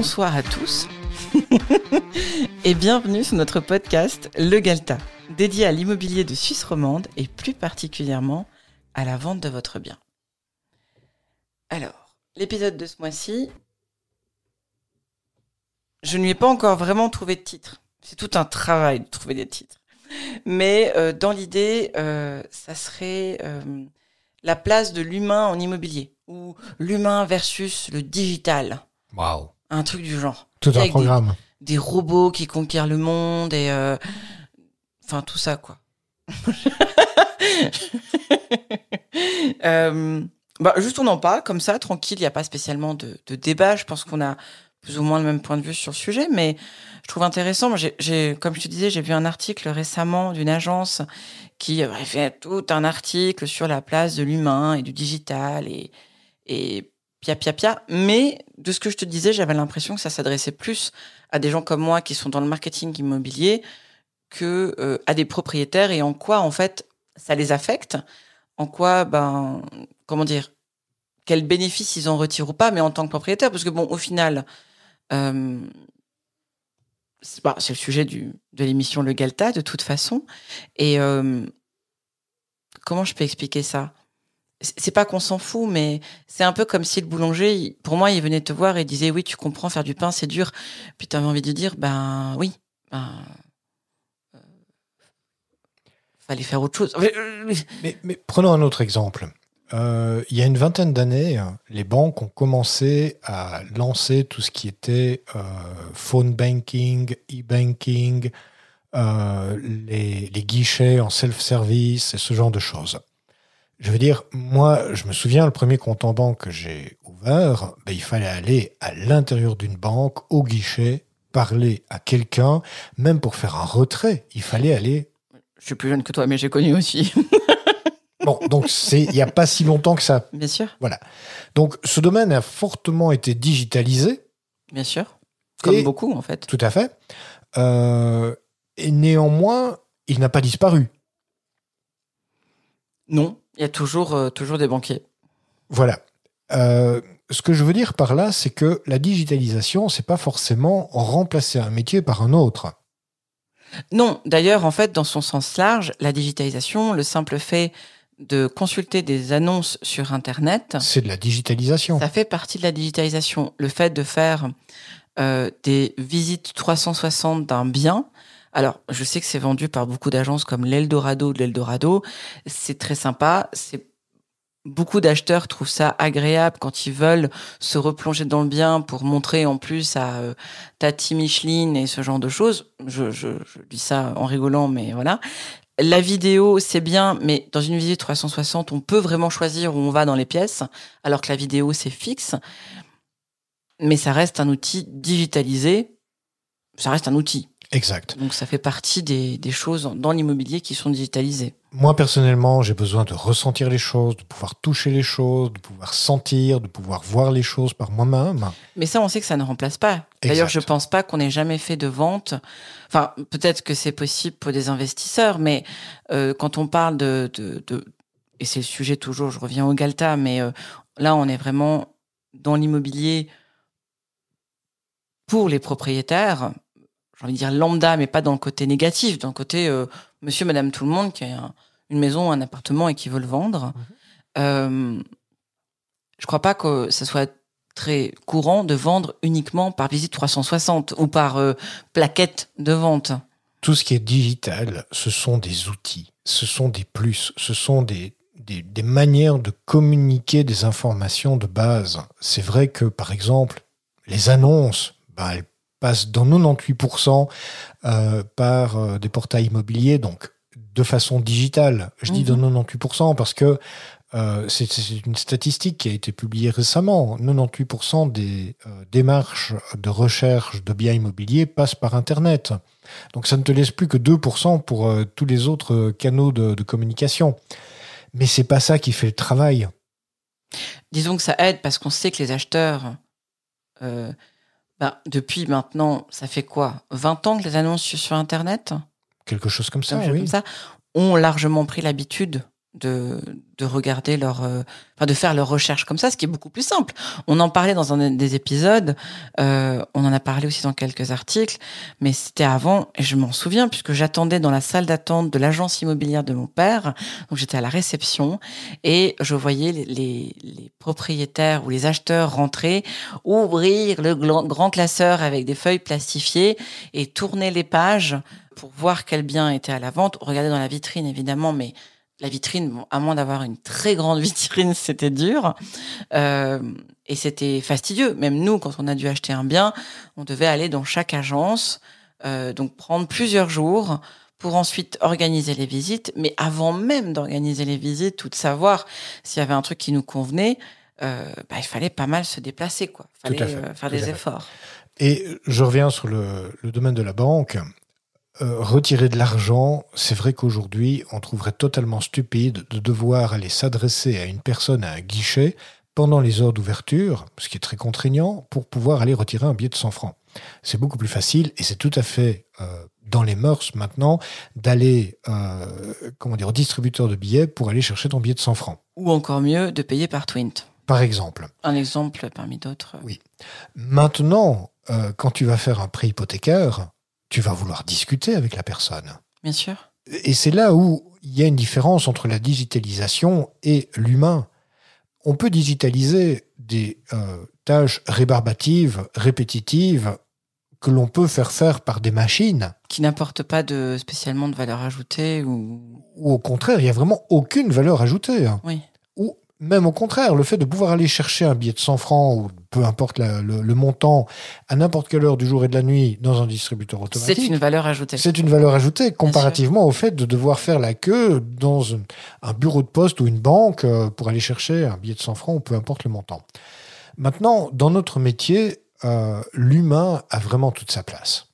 bonsoir à tous et bienvenue sur notre podcast Le Galta, dédié à l'immobilier de Suisse romande et plus particulièrement à la vente de votre bien. Alors, l'épisode de ce mois-ci, je ne lui ai pas encore vraiment trouvé de titre. C'est tout un travail de trouver des titres. Mais euh, dans l'idée, euh, ça serait euh, la place de l'humain en immobilier ou l'humain versus le digital. Waouh. Un truc du genre. Tout un des- programme. Des, robots qui conquièrent le monde et euh, enfin tout ça quoi. Euh, bah, juste on en parle comme ça, tranquille, il n'y a pas spécialement de, de débat. Je pense qu'on a plus ou moins le même point de vue sur le sujet, mais je trouve intéressant. J'ai- comme je te disais, j'ai vu un article récemment d'une agence qui a fait tout un article sur la place de l'humain et du digital et, et pia pia pia. Mais de ce que je te disais, j'avais l'impression que ça s'adressait plus à des gens comme moi qui sont dans le marketing immobilier que euh, à des propriétaires et en quoi en fait ça les affecte, en quoi ben comment dire quels bénéfices ils en retirent ou pas, mais en tant que propriétaire, parce que bon au final euh, c'est bah, c'est le sujet de l'émission Le Galta de toute façon. Et euh, comment je peux expliquer ça? C'est pas qu'on s'en fout, mais c'est un peu comme si le boulanger, pour moi, il venait te voir et disait oui, tu comprends, faire du pain, c'est dur. Puis tu avais envie de dire ben oui, ben euh, fallait faire autre chose. Euh, Mais, mais prenons un autre exemple. Euh, il y a une vingtaine d'années, les banques ont commencé à lancer tout ce qui était euh, phone banking, e-banking, euh, les, les guichets en self-service et ce genre de choses. Je veux dire, moi, je me souviens, le premier compte en banque que j'ai ouvert, ben, il fallait aller à l'intérieur d'une banque, au guichet, parler à quelqu'un, même pour faire un retrait, il fallait aller Je suis plus jeune que toi, mais j'ai connu aussi, Bon, donc c'est il n'y a pas si longtemps que ça. bien sûr, Donc ce domaine a fortement été digitalisé, bien sûr, comme Et- beaucoup en fait. tout à fait. Euh, et néanmoins, il n'a pas disparu. Non, il y a toujours euh, toujours des banquiers. Voilà. Euh, ce que je veux dire par là, c'est que la digitalisation, c'est pas forcément remplacer un métier par un autre. Non, d'ailleurs, en fait, dans son sens large, la digitalisation, le simple fait de consulter des annonces sur Internet, C'est de la digitalisation. Ça fait partie de la digitalisation. Le fait de faire euh, des visites 360 d'un bien. Alors, je sais que c'est vendu par beaucoup d'agences comme l'Eldorado de l'Eldorado. C'est très sympa. C'est beaucoup d'acheteurs trouvent ça agréable quand ils veulent se replonger dans le bien pour montrer en plus à euh, Tati Micheline et ce genre de choses. Je, je, je dis ça en rigolant, mais voilà. La vidéo, c'est bien, mais dans une visite 360, on peut vraiment choisir où on va dans les pièces, alors que la vidéo, c'est fixe. Mais ça reste un outil digitalisé. Ça reste un outil. Exact. Donc ça fait partie des, des choses dans l'immobilier qui sont digitalisées. Moi, personnellement, j'ai besoin de ressentir les choses, de pouvoir toucher les choses, de pouvoir sentir, de pouvoir voir les choses par moi-même. Mais ça, on sait que ça ne remplace pas. D'ailleurs, je pense pas qu'on ait jamais fait de vente. Enfin, peut-être que c'est possible pour des investisseurs, mais euh, quand on parle de, de, de et c'est le sujet toujours, je reviens au Galta, mais euh, là, on est vraiment dans l'immobilier pour les propriétaires. J'ai envie de dire lambda, mais pas dans le côté négatif, dans le côté euh, monsieur, madame, tout le monde qui a un- une maison, un appartement et qui veut le vendre. Euh, je crois pas que ça soit très courant de vendre uniquement par visite 360 ou par euh, plaquette de vente. Tout ce qui est digital, ce sont des outils, ce sont des plus, ce sont des, des, des manières de communiquer des informations de base. C'est vrai que, par exemple, les annonces, bah, elles passent dans 98% euh, par euh, des portails immobiliers, donc de façon digitale. Je dis Mhm. dans 98% parce que euh, c'est une statistique qui a été publiée récemment. 98% des démarches de recherche de biens immobiliers passent par Internet. Donc ça ne te laisse plus que 2% pour tous les autres canaux de, de communication. Mais c'est pas ça qui fait le travail. Disons que ça aide parce qu'on sait que les acheteurs, euh, ben, depuis maintenant, ça fait quoi 20 ans que les annonces sur Internet? Quelque chose comme ça, oui. comme ça, ont largement pris l'habitude de, de regarder leur, euh, enfin de faire leurs recherches comme ça, ce qui est beaucoup plus simple. On en parlait dans un des épisodes, euh, on en a parlé aussi dans quelques articles, mais c'était avant et je m'en souviens puisque j'attendais dans la salle d'attente de l'agence immobilière de mon père, donc j'étais à la réception et je voyais les, les, propriétaires ou les acheteurs rentrer, ouvrir le grand classeur avec des feuilles plastifiées et tourner les pages pour voir quel bien était à la vente. Regarder dans la vitrine évidemment, mais la vitrine, à moins d'avoir une très grande vitrine, c'était dur. Euh, et c'était fastidieux. Même nous, quand on a dû acheter un bien, on devait aller dans chaque agence, euh, donc prendre plusieurs jours pour ensuite organiser les visites. Mais avant même d'organiser les visites tout de savoir s'il y avait un truc qui nous convenait, euh, bah, il fallait pas mal se déplacer, quoi. Il fallait euh, faire des efforts. Et je reviens sur le, le domaine de la banque. Euh, retirer de l'argent, c'est vrai qu'aujourd'hui, on trouverait totalement stupide de devoir aller s'adresser à une personne à un guichet pendant les heures d'ouverture, ce qui est très contraignant, pour pouvoir aller retirer un billet de 100 francs. C'est beaucoup plus facile et c'est tout à fait euh, dans les mœurs maintenant d'aller euh, comment dire, au distributeur de billets pour aller chercher ton billet de 100 francs. Ou encore mieux, de payer par Twint. Par exemple. Un exemple parmi d'autres. Oui. Maintenant, quand tu vas faire un prêt hypothécaire, tu vas vouloir discuter avec la personne. Bien sûr. Et c'est là où il y a une différence entre la digitalisation et l'humain. On peut digitaliser des euh, tâches rébarbatives, répétitives, que l'on peut faire faire par des machines. Qui n'apportent pas de, spécialement de valeur ajoutée ou... Ou au contraire, il n'y a vraiment aucune valeur ajoutée. Oui. Même au contraire, le fait de pouvoir aller chercher un billet de 100 francs ou peu importe le, montant à n'importe quelle heure du jour et de la nuit dans un distributeur automatique. C'est une valeur ajoutée. C'est une valeur ajoutée comparativement au fait de devoir faire la queue dans un, bureau de poste ou une banque euh, pour aller chercher un billet de 100 francs ou peu importe le montant. Maintenant, dans notre métier, euh, l'humain a vraiment toute sa place.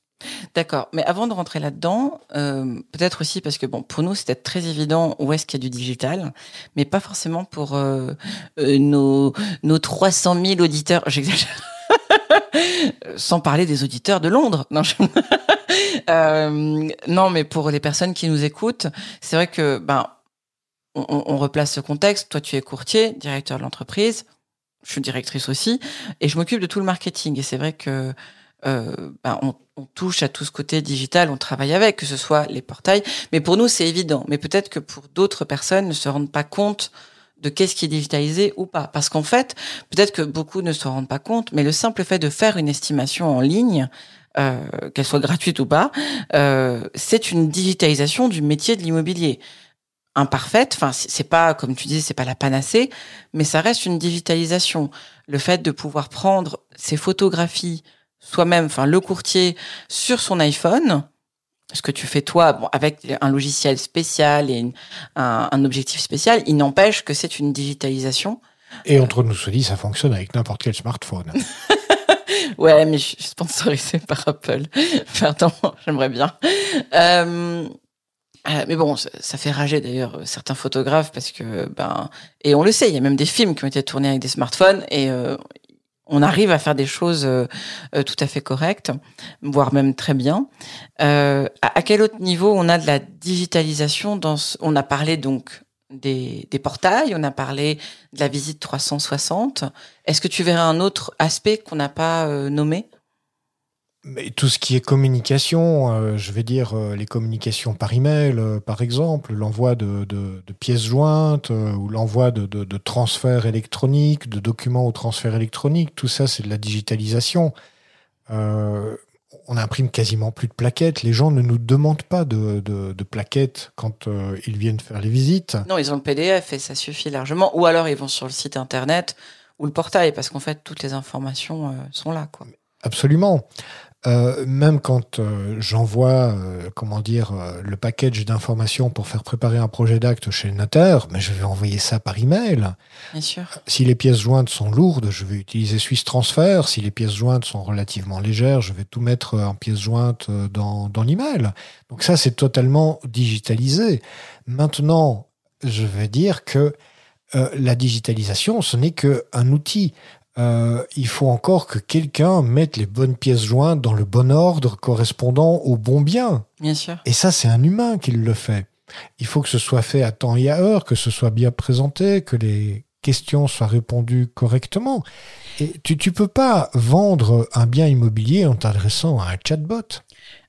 D'accord, mais avant de rentrer là-dedans, euh, peut-être aussi parce que bon, pour nous c'était très évident où est-ce qu'il y a du digital, mais pas forcément pour euh, euh, nos nos 300 000 auditeurs. J'exagère. Sans parler des auditeurs de Londres. Non, mais pour les personnes qui nous écoutent, c'est vrai que ben on, replace ce contexte. Toi, tu es courtier, directeur de l'entreprise. Je suis directrice aussi, et je m'occupe de tout le marketing. Et c'est vrai que ben, on, touche à tout ce côté digital, on travaille avec, que ce soit les portails. Mais pour nous, c'est évident. Mais peut-être que pour d'autres personnes ne se rendent pas compte de qu'est-ce qui est digitalisé ou pas. Parce qu'en fait, peut-être que beaucoup ne se rendent pas compte, mais le simple fait de faire une estimation en ligne, euh, qu'elle soit gratuite ou pas, euh, c'est une digitalisation du métier de l'immobilier. Imparfaite, enfin c'est pas comme tu disais, c'est pas la panacée, mais ça reste une digitalisation. Le fait de pouvoir prendre ces photographies soi-même, enfin le courtier sur son iPhone, ce que tu fais toi, bon, avec un logiciel spécial et un, objectif spécial, il n'empêche que c'est une digitalisation. Et entre nous se dit, ça fonctionne avec n'importe quel smartphone. ouais, mais je suis sponsorisé par Apple. Pardon, j'aimerais bien. Euh, euh, mais bon, ça, fait rager d'ailleurs certains photographes parce que ben et on le sait, il y a même des films qui ont été tournés avec des smartphones et euh, on arrive à faire des choses euh, euh, tout à fait correctes, voire même très bien. Euh, à, quel autre niveau on a de la digitalisation dans On a parlé donc des, des, portails, on a parlé de la visite 360. Est-ce que tu verrais un autre aspect qu'on n'a pas nommé? Mais tout ce qui est communication, euh, je vais dire euh, les communications par email, euh, par exemple, l'envoi de, pièces jointes ou l'envoi de, de, transferts électroniques, de documents au transfert électronique, tout ça, c'est de la digitalisation. on n'imprime quasiment plus de plaquettes. Les gens ne nous demandent pas de, plaquettes quand ils viennent faire les visites. Non, ils ont le PDF et ça suffit largement. Ou alors ils vont sur le site internet ou le portail parce qu'en fait, toutes les informations sont là. Quoi. Absolument. Euh, même quand euh, j'envoie, euh, comment dire, le package d'informations pour faire préparer un projet d'acte chez le notaire, mais je vais envoyer ça par email. Bien sûr. Si les pièces jointes sont lourdes, je vais utiliser Swiss Transfer. Si les pièces jointes sont relativement légères, je vais tout mettre en pièces jointes dans, dans l'email. Donc ça, c'est totalement digitalisé. Maintenant, je vais dire que la digitalisation, ce n'est qu'un outil. Euh, il faut encore que quelqu'un mette les bonnes pièces jointes dans le bon ordre correspondant au bon bien. Bien sûr. Et ça, c'est un humain qui le fait. Il faut que ce soit fait à temps et à heure, que ce soit bien présenté, que les questions soient répondues correctement. Et tu ne peux pas vendre un bien immobilier en t'adressant à un chatbot.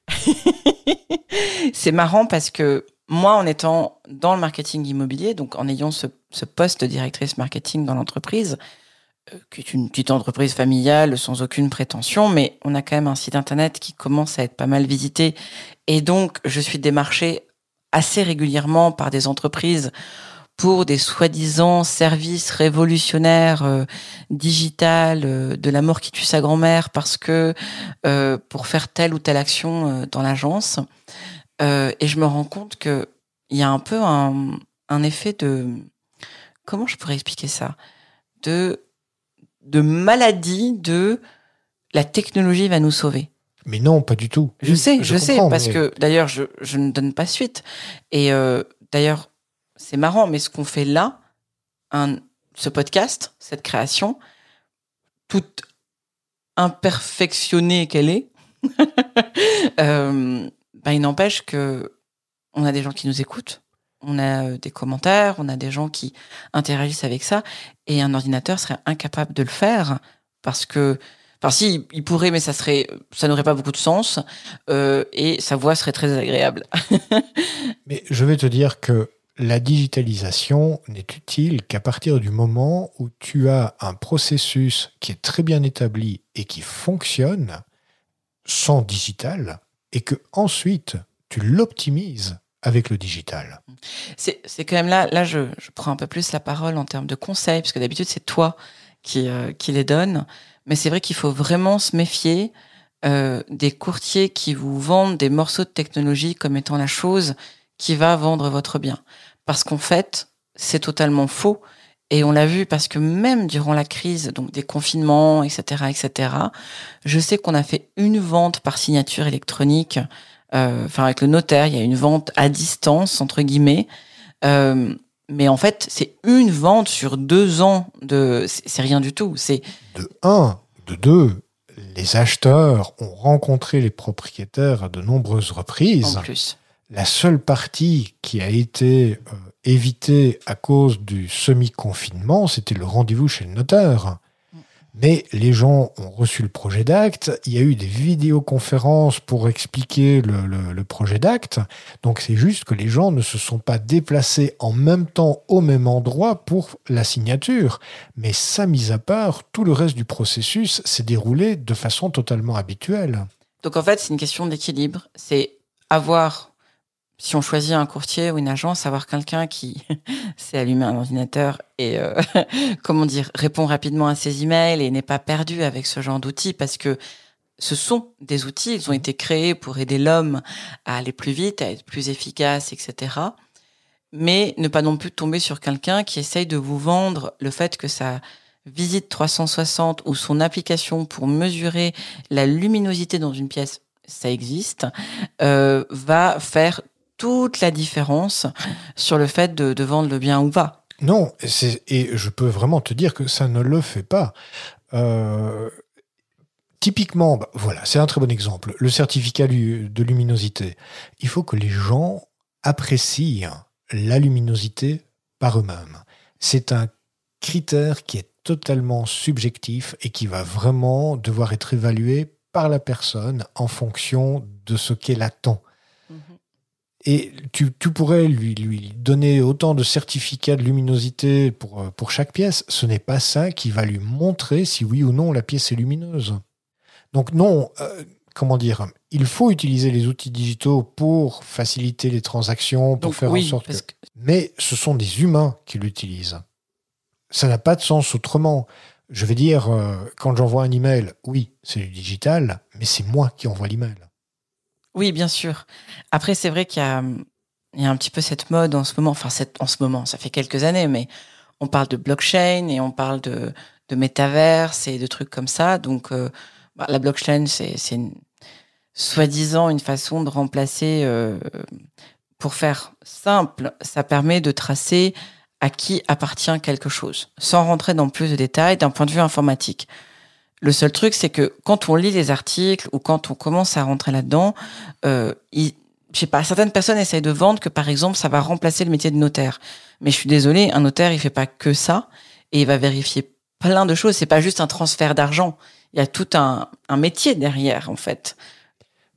c'est marrant parce que moi, en étant dans le marketing immobilier, donc en ayant ce, poste de directrice marketing dans l'entreprise, qui est une petite entreprise familiale sans aucune prétention, mais on a quand même un site internet qui commence à être pas mal visité. Et donc, je suis démarchée assez régulièrement par des entreprises pour des soi-disant services révolutionnaires euh, digital euh, de la mort qui tue sa grand-mère parce que euh, pour faire telle ou telle action euh, dans l'agence et je me rends compte que il y a un peu un, un effet de comment je pourrais expliquer ça? De de maladie de la technologie va nous sauver. Mais non, pas du tout. Je sais, je, sais, parce que d'ailleurs, je, je ne donne pas suite. Et d'ailleurs, c'est marrant, mais ce qu'on fait là, un, ce podcast, cette création, toute imperfectionnée qu'elle est, euh, bah, il n'empêche que on a des gens qui nous écoutent, on a euh, des commentaires, on a des gens qui interagissent avec ça, et un ordinateur serait incapable de le faire parce que, enfin si, il pourrait, mais ça serait, ça n'aurait pas beaucoup de sens, euh, et sa voix serait très agréable. mais je vais te dire que la digitalisation n'est utile qu'à partir du moment où tu as un processus qui est très bien établi et qui fonctionne sans digital et que ensuite tu l'optimises avec le digital. C'est quand même là, là je, prends un peu plus la parole en termes de conseils, parce que d'habitude c'est toi qui, euh, qui les donne, mais c'est vrai qu'il faut vraiment se méfier euh, des courtiers qui vous vendent des morceaux de technologie comme étant la chose qui va vendre votre bien parce qu'en fait, c'est totalement faux. Et on l'a vu parce que même durant la crise, donc des confinements, etc., etc., je sais qu'on a fait une vente par signature électronique. Euh, enfin, avec le notaire, il y a une vente à distance entre guillemets. Euh, mais en fait, c'est une vente sur deux ans de. C'est rien du tout. C'est de un, de deux. Les acheteurs ont rencontré les propriétaires à de nombreuses reprises. En plus la seule partie qui a été euh, évitée à cause du semi-confinement, c'était le rendez-vous chez le notaire. Mais les gens ont reçu le projet d'acte, il y a eu des vidéoconférences pour expliquer le, projet d'acte, donc c'est juste que les gens ne se sont pas déplacés en même temps au même endroit pour la signature. Mais ça, mis à part, tout le reste du processus s'est déroulé de façon totalement habituelle. Donc en fait, c'est une question d'équilibre, c'est avoir si on choisit un courtier ou une agence, avoir quelqu'un qui sait allumer un ordinateur et euh, comment dire répond rapidement à ses emails et n'est pas perdu avec ce genre d'outils parce que ce sont des outils, ils ont été créés pour aider l'homme à aller plus vite, à être plus efficace, etc. Mais ne pas non plus tomber sur quelqu'un qui essaye de vous vendre le fait que sa visite 360 ou son application pour mesurer la luminosité dans une pièce ça existe, euh, va faire toute la différence sur le fait de, vendre le bien ou pas. Non, et je peux vraiment te dire que ça ne le fait pas. Euh, typiquement, bah, voilà, c'est un très bon exemple. Le certificat de luminosité. Il faut que les gens apprécient la luminosité par eux-mêmes. C'est un critère qui est totalement subjectif et qui va vraiment devoir être évalué par la personne en fonction de ce qu'elle attend. Et tu, pourrais lui, lui donner autant de certificats de luminosité pour, euh, pour chaque pièce. Ce n'est pas ça qui va lui montrer si oui ou non la pièce est lumineuse. Donc non, euh, comment dire, il faut utiliser les outils digitaux pour faciliter les transactions, pour faire en sorte que... Mais ce sont des humains qui l'utilisent. Ça n'a pas de sens autrement. Je vais dire, euh, quand j'envoie un email, oui, c'est du digital, mais c'est moi qui envoie l'email. Oui, bien sûr. Après, c'est vrai qu'il y a, il y a un petit peu cette mode en ce moment, enfin, en ce moment, ça fait quelques années, mais on parle de blockchain et on parle de, de métaverse et de trucs comme ça. Donc, euh, bah, la blockchain, c'est, c'est soi-disant une façon de remplacer, euh, pour faire simple, ça permet de tracer à qui appartient quelque chose, sans rentrer dans plus de détails d'un point de vue informatique. Le seul truc, c'est que quand on lit les articles ou quand on commence à rentrer là-dedans, euh, je sais pas, certaines personnes essayent de vendre que par exemple ça va remplacer le métier de notaire. Mais je suis désolée, un notaire il fait pas que ça et il va vérifier plein de choses. C'est pas juste un transfert d'argent. Il y a tout un, un métier derrière en fait.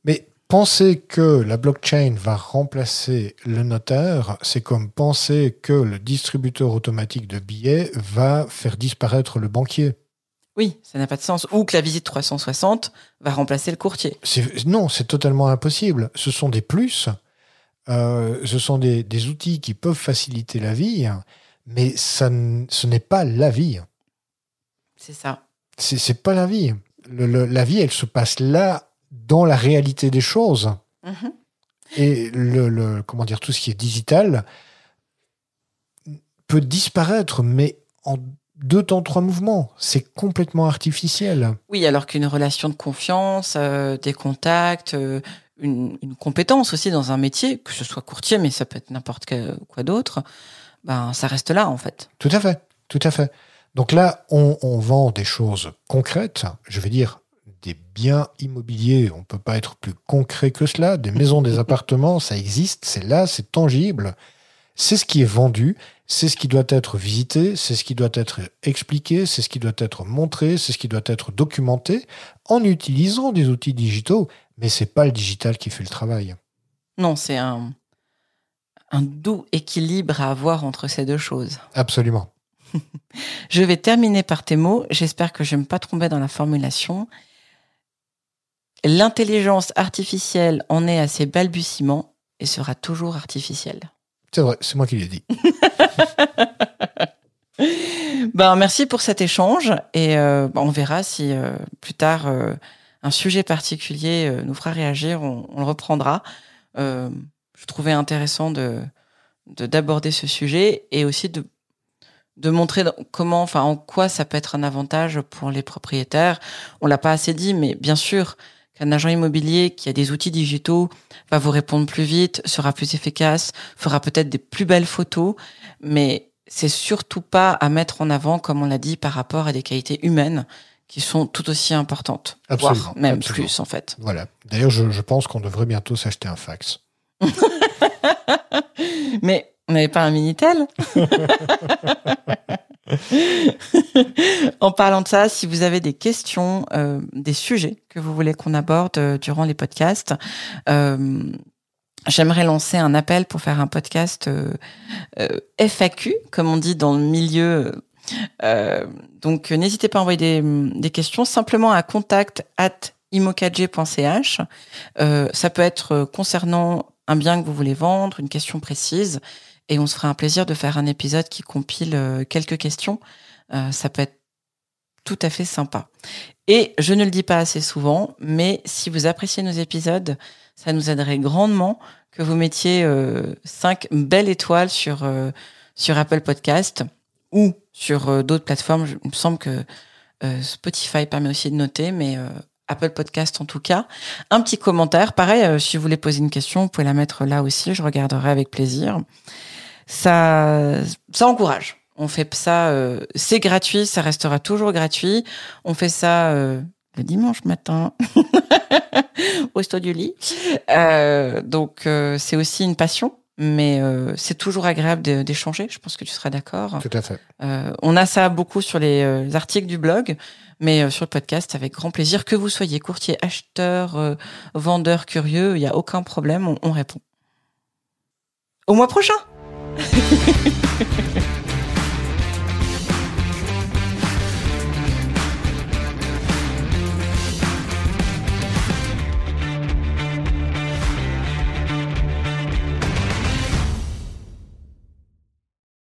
Mais penser que la blockchain va remplacer le notaire, c'est comme penser que le distributeur automatique de billets va faire disparaître le banquier. Oui, ça n'a pas de sens. Ou que la visite 360 va remplacer le courtier. Non, c'est totalement impossible. Ce sont des plus, euh, ce sont des, des, outils qui peuvent faciliter la vie, mais ça, ce n'est pas la vie. C'est ça. C'est pas la vie. Le, la vie, elle se passe là, dans la réalité des choses. Mhm. Et le, le, comment dire, tout ce qui est digital peut disparaître, mais en deux temps, trois mouvements. C'est complètement artificiel. Oui, alors qu'une relation de confiance, euh, des contacts, euh, une, une, compétence aussi dans un métier, que ce soit courtier, mais ça peut être n'importe quoi d'autre, ben, ça reste là, en fait. Tout à fait, tout à fait. Donc là, on, on vend des choses concrètes, je vais dire des biens immobiliers, on peut pas être plus concret que cela, des maisons, des appartements, ça existe, c'est là, c'est tangible. C'est ce qui est vendu, c'est ce qui doit être visité, c'est ce qui doit être expliqué, c'est ce qui doit être montré, c'est ce qui doit être documenté en utilisant des outils digitaux, mais c'est pas le digital qui fait le travail. Non, c'est un, un doux équilibre à avoir entre ces deux choses. Absolument. je vais terminer par tes mots. J'espère que je ne vais pas tromper dans la formulation. L'intelligence artificielle en est à ses balbutiements et sera toujours artificielle. C'est vrai, c'est moi qui l'ai dit. ben, merci pour cet échange et euh, ben, on verra si euh, plus tard euh, un sujet particulier nous fera réagir, on, le reprendra. Je trouvais intéressant de d'aborder ce sujet et aussi de de montrer comment, enfin, en quoi ça peut être un avantage pour les propriétaires. On l'a pas assez dit, mais bien sûr, qu'un agent immobilier qui a des outils digitaux va vous répondre plus vite, sera plus efficace, fera peut-être des plus belles photos, mais c'est surtout pas à mettre en avant, comme on l'a dit, par rapport à des qualités humaines qui sont tout aussi importantes, absolument, voire même absolument. plus en fait. Voilà. D'ailleurs, je, je pense qu'on devrait bientôt s'acheter un fax. mais on n'avait pas un Minitel en parlant de ça, si vous avez des questions, euh, des sujets que vous voulez qu'on aborde euh, durant les podcasts, euh, j'aimerais lancer un appel pour faire un podcast FAQ, comme on dit dans le milieu. donc, n'hésitez pas à envoyer des, questions simplement à contact at ça peut être concernant un bien que vous voulez vendre, une question précise et on se fera un plaisir de faire un épisode qui compile euh, quelques questions. Euh, ça peut être tout à fait sympa. Et je ne le dis pas assez souvent, mais si vous appréciez nos épisodes, ça nous aiderait grandement que vous mettiez euh, cinq belles étoiles sur euh, sur Apple Podcast ou sur d'autres plateformes. Il me semble que Spotify permet aussi de noter, mais Apple Podcast en tout cas. Un petit commentaire. Pareil, si vous voulez poser une question, vous pouvez la mettre là aussi. Je regarderai avec plaisir ça, ça encourage. On fait ça, euh, c'est gratuit, ça restera toujours gratuit. On fait ça euh, le dimanche matin au studio du lit. Euh, donc c'est aussi une passion, mais c'est toujours agréable d'échanger. Je pense que tu seras d'accord. Tout à fait. on a ça beaucoup sur les, articles du blog, mais sur le podcast avec grand plaisir. Que vous soyez courtier, acheteur, vendeur, curieux, il n'y a aucun problème, on, on répond. Au mois prochain.